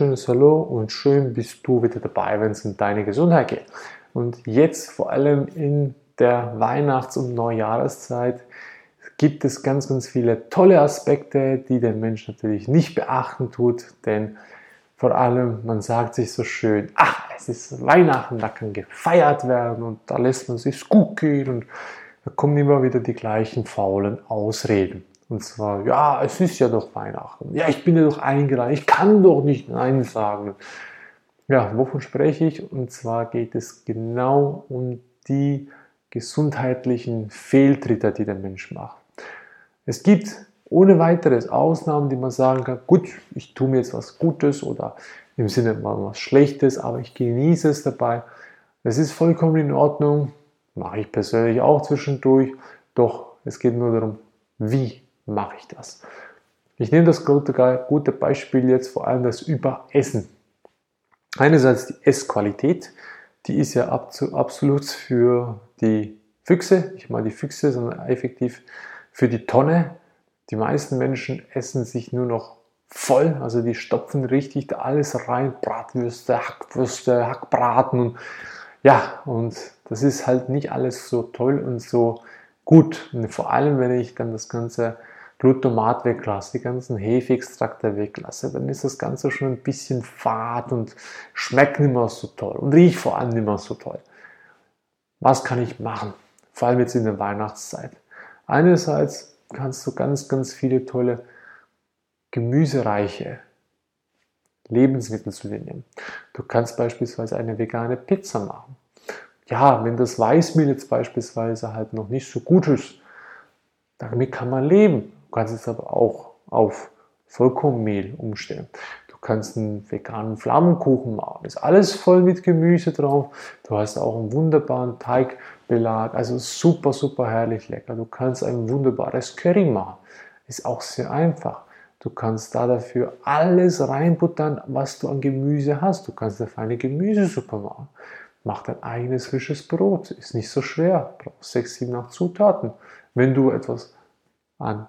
wunderschönes Hallo und schön bist du wieder dabei, wenn es um deine Gesundheit geht. Und jetzt vor allem in der Weihnachts- und Neujahreszeit gibt es ganz, ganz viele tolle Aspekte, die der Mensch natürlich nicht beachten tut, denn vor allem, man sagt sich so schön, ach, es ist Weihnachten, da kann gefeiert werden und da lässt man sich gut gehen und da kommen immer wieder die gleichen faulen Ausreden. Und zwar, ja, es ist ja doch Weihnachten. Ja, ich bin ja doch eingeladen. Ich kann doch nicht Nein sagen. Ja, wovon spreche ich? Und zwar geht es genau um die gesundheitlichen Fehltritte, die der Mensch macht. Es gibt ohne weiteres Ausnahmen, die man sagen kann, gut, ich tue mir jetzt was Gutes oder im Sinne mal was Schlechtes, aber ich genieße es dabei. Das ist vollkommen in Ordnung, mache ich persönlich auch zwischendurch, doch es geht nur darum, wie mache ich das. Ich nehme das gute, Beispiel jetzt vor allem das Überessen. Einerseits die Essqualität, die ist ja absolut für die Füchse, ich meine die Füchse, sondern effektiv für die Tonne. Die meisten Menschen essen sich nur noch voll, also die stopfen richtig da alles rein, Bratwürste, Hackwürste, Hackbraten ja, und das ist halt nicht alles so toll und so gut. Und vor allem, wenn ich dann das Ganze Glutamat weglasse, die ganzen Hefeextrakte weglasse, dann ist das Ganze schon ein bisschen fad und schmeckt nicht mehr so toll und riecht vor allem nicht mehr so toll. Was kann ich machen? Vor allem jetzt in der Weihnachtszeit. Einerseits kannst du ganz, ganz viele tolle gemüsereiche Lebensmittel zu dir nehmen. Du kannst beispielsweise eine vegane Pizza machen. Ja, wenn das Weißmehl jetzt beispielsweise halt noch nicht so gut ist, damit kann man leben. Du kannst es aber auch auf Vollkornmehl umstellen. Du kannst einen veganen Flammenkuchen machen. Ist alles voll mit Gemüse drauf. Du hast auch einen wunderbaren Teigbelag. Also super, super herrlich lecker. Du kannst ein wunderbares Curry machen. Ist auch sehr einfach. Du kannst da dafür alles reinbuttern, was du an Gemüse hast. Du kannst dafür eine Gemüsesuppe machen. Mach dein eigenes frisches Brot. Ist nicht so schwer. Brauchst 6, 7, 8 Zutaten. Wenn du etwas an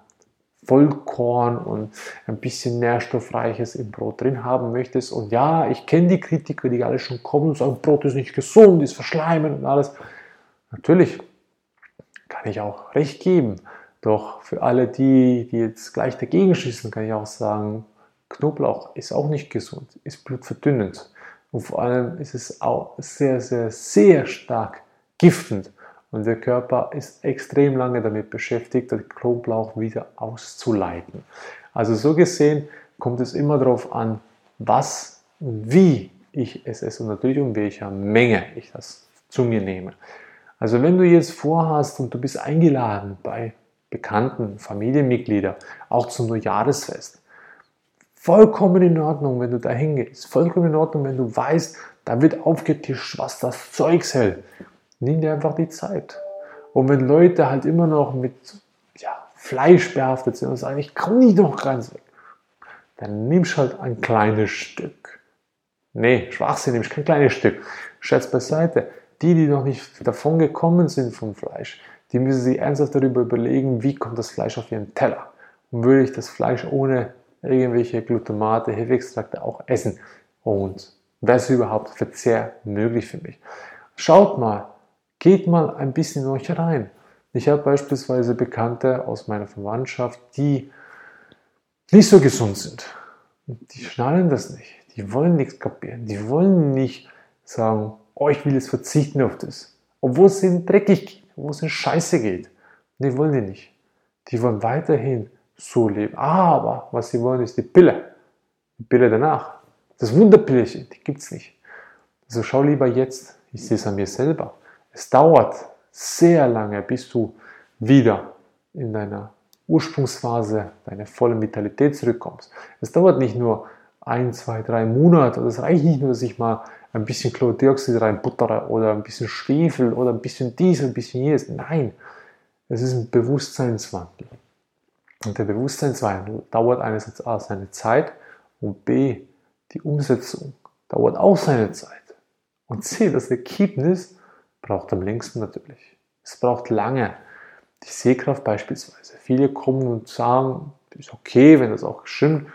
Vollkorn und ein bisschen Nährstoffreiches im Brot drin haben möchtest. Und ja, ich kenne die Kritiker, die alle schon kommen und sagen, Brot ist nicht gesund, ist verschleimen und alles. Natürlich kann ich auch recht geben. Doch für alle die, die jetzt gleich dagegen schießen, kann ich auch sagen, Knoblauch ist auch nicht gesund, ist blutverdünnend. Und vor allem ist es auch sehr, sehr, sehr stark giftend. Und der Körper ist extrem lange damit beschäftigt, den Knoblauch wieder auszuleiten. Also so gesehen kommt es immer darauf an, was und wie ich es esse und natürlich um welcher Menge ich das zu mir nehme. Also wenn du jetzt vorhast und du bist eingeladen bei Bekannten, Familienmitgliedern, auch zum Neujahresfest, vollkommen in Ordnung, wenn du da hingehst, vollkommen in Ordnung, wenn du weißt, da wird aufgetischt, was das Zeugs hält nimm dir einfach die Zeit. Und wenn Leute halt immer noch mit ja, Fleisch behaftet sind und sagen, ich komme nicht noch ganz weg, dann nimmst halt ein kleines Stück. Nee, Schwachsinn, nimmst kein kleines Stück. Scherz beiseite. Die, die noch nicht davon gekommen sind vom Fleisch, die müssen sich ernsthaft darüber überlegen, wie kommt das Fleisch auf ihren Teller. Und würde ich das Fleisch ohne irgendwelche Glutamate, Hefextrakte auch essen? Und wäre es überhaupt Verzehr möglich für mich? Schaut mal, Geht mal ein bisschen in euch rein. Ich habe beispielsweise Bekannte aus meiner Verwandtschaft, die nicht so gesund sind. Die schnallen das nicht. Die wollen nichts kapieren. Die wollen nicht sagen, oh, ich will jetzt verzichten auf das. Obwohl es ihnen dreckig geht, obwohl es ihnen scheiße geht. Die wollen die nicht. Die wollen weiterhin so leben. Aber was sie wollen, ist die Pille. Die Pille danach. Das Wunderpillchen, die gibt es nicht. Also schau lieber jetzt. Ich sehe es an mir selber. Es dauert sehr lange, bis du wieder in deiner Ursprungsphase, deine volle Vitalität zurückkommst. Es dauert nicht nur ein, zwei, drei Monate. Es reicht nicht nur, dass ich mal ein bisschen Chlordioxid reinbuttere oder ein bisschen Schwefel oder ein bisschen dies, ein bisschen jenes. Nein, es ist ein Bewusstseinswandel. Und der Bewusstseinswandel dauert einerseits A seine Zeit und B die Umsetzung dauert auch seine Zeit. Und C das Ergebnis braucht am längsten natürlich. Es braucht lange. Die Sehkraft beispielsweise. Viele kommen und sagen, ist okay, wenn das auch stimmt.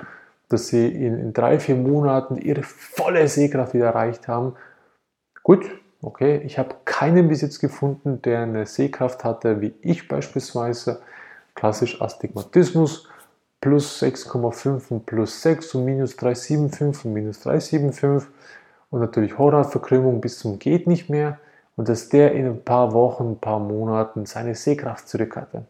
dass sie in, in drei, vier Monaten ihre volle Sehkraft wieder erreicht haben. Gut, okay, ich habe keinen bis jetzt gefunden, der eine Sehkraft hatte, wie ich beispielsweise. Klassisch Astigmatismus plus 6,5 und plus 6 und minus 3,75 und minus 3,75 und natürlich Hornhautverkrümmung bis zum geht nicht mehr und dass der in ein paar Wochen, ein paar Monaten seine Sehkraft zurück hatte.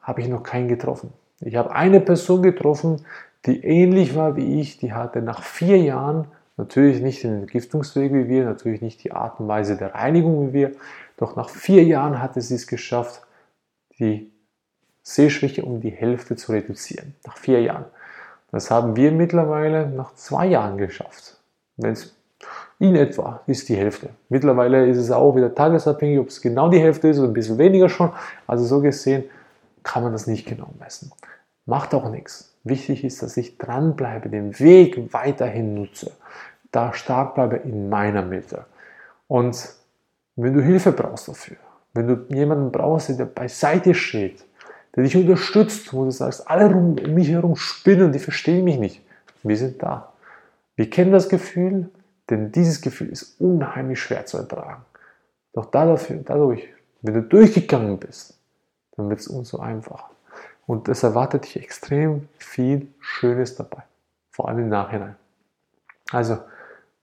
Habe ich noch keinen getroffen. Ich habe eine Person getroffen, die ähnlich war wie ich, die hatte nach vier Jahren, natürlich nicht den Entgiftungsweg wie wir, natürlich nicht die Art und Weise der Reinigung wie wir, doch nach vier Jahren hatte sie es geschafft, die Sehschwäche um die Hälfte zu reduzieren. Nach vier Jahren. Das haben wir mittlerweile nach zwei Jahren geschafft. Wenn in etwa ist die Hälfte. Mittlerweile ist es auch wieder tagesabhängig, ob es genau die Hälfte ist oder ein bisschen weniger schon. Also so gesehen kann man das nicht genau messen. Macht auch nichts. Wichtig ist, dass ich dranbleibe, den Weg weiterhin nutze, da stark bleibe in meiner Mitte. Und wenn du Hilfe brauchst dafür, wenn du jemanden brauchst, der beiseite steht, der dich unterstützt, wo du sagst, alle um mich herum spinnen, die verstehen mich nicht, wir sind da. Wir kennen das Gefühl, denn dieses Gefühl ist unheimlich schwer zu ertragen. Doch dadurch, wenn du durchgegangen bist, dann wird es umso einfacher. Und es erwartet dich extrem viel Schönes dabei, vor allem im Nachhinein. Also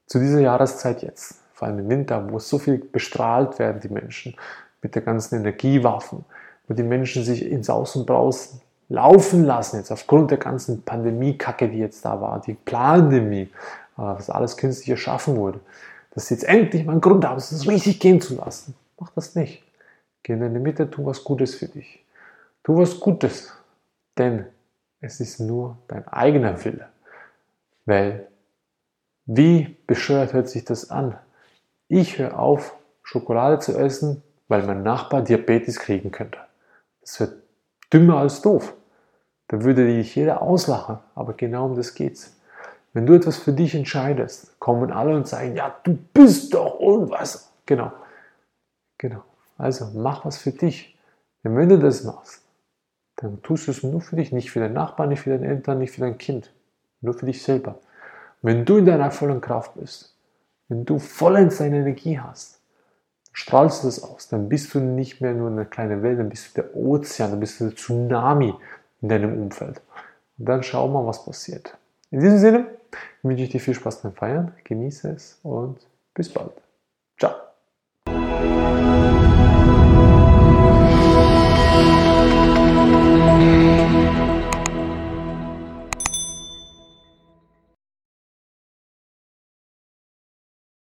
zu dieser Jahreszeit jetzt, vor allem im Winter, wo so viel bestrahlt werden, die Menschen mit der ganzen Energiewaffen, wo die Menschen sich ins Aus und Braus laufen lassen, jetzt aufgrund der ganzen Pandemie-Kacke, die jetzt da war, die Pandemie, was alles künstlich erschaffen wurde, dass sie jetzt endlich mal einen Grund haben, es richtig gehen zu lassen. Mach das nicht. Geh in deine Mitte, tu was Gutes für dich. Tu was Gutes, denn es ist nur dein eigener Wille. Weil, wie bescheuert hört sich das an? Ich höre auf, Schokolade zu essen, weil mein Nachbar Diabetes kriegen könnte. Das wird dümmer als doof. Da würde dich jeder auslachen, aber genau um das geht's. Wenn du etwas für dich entscheidest, kommen alle und sagen, ja, du bist doch und was. Genau. Genau. Also mach was für dich. Denn wenn du das machst, dann tust du es nur für dich, nicht für deinen Nachbarn, nicht für deine Eltern, nicht für dein Kind, nur für dich selber. wenn du in deiner vollen Kraft bist, wenn du vollends deine Energie hast, strahlst du das aus, dann bist du nicht mehr nur eine kleine Welt, dann bist du der Ozean, dann bist du der Tsunami in deinem Umfeld. Und dann schau mal, was passiert. In diesem Sinne wünsche ich dir viel Spaß beim Feiern, genieße es und bis bald. Ciao.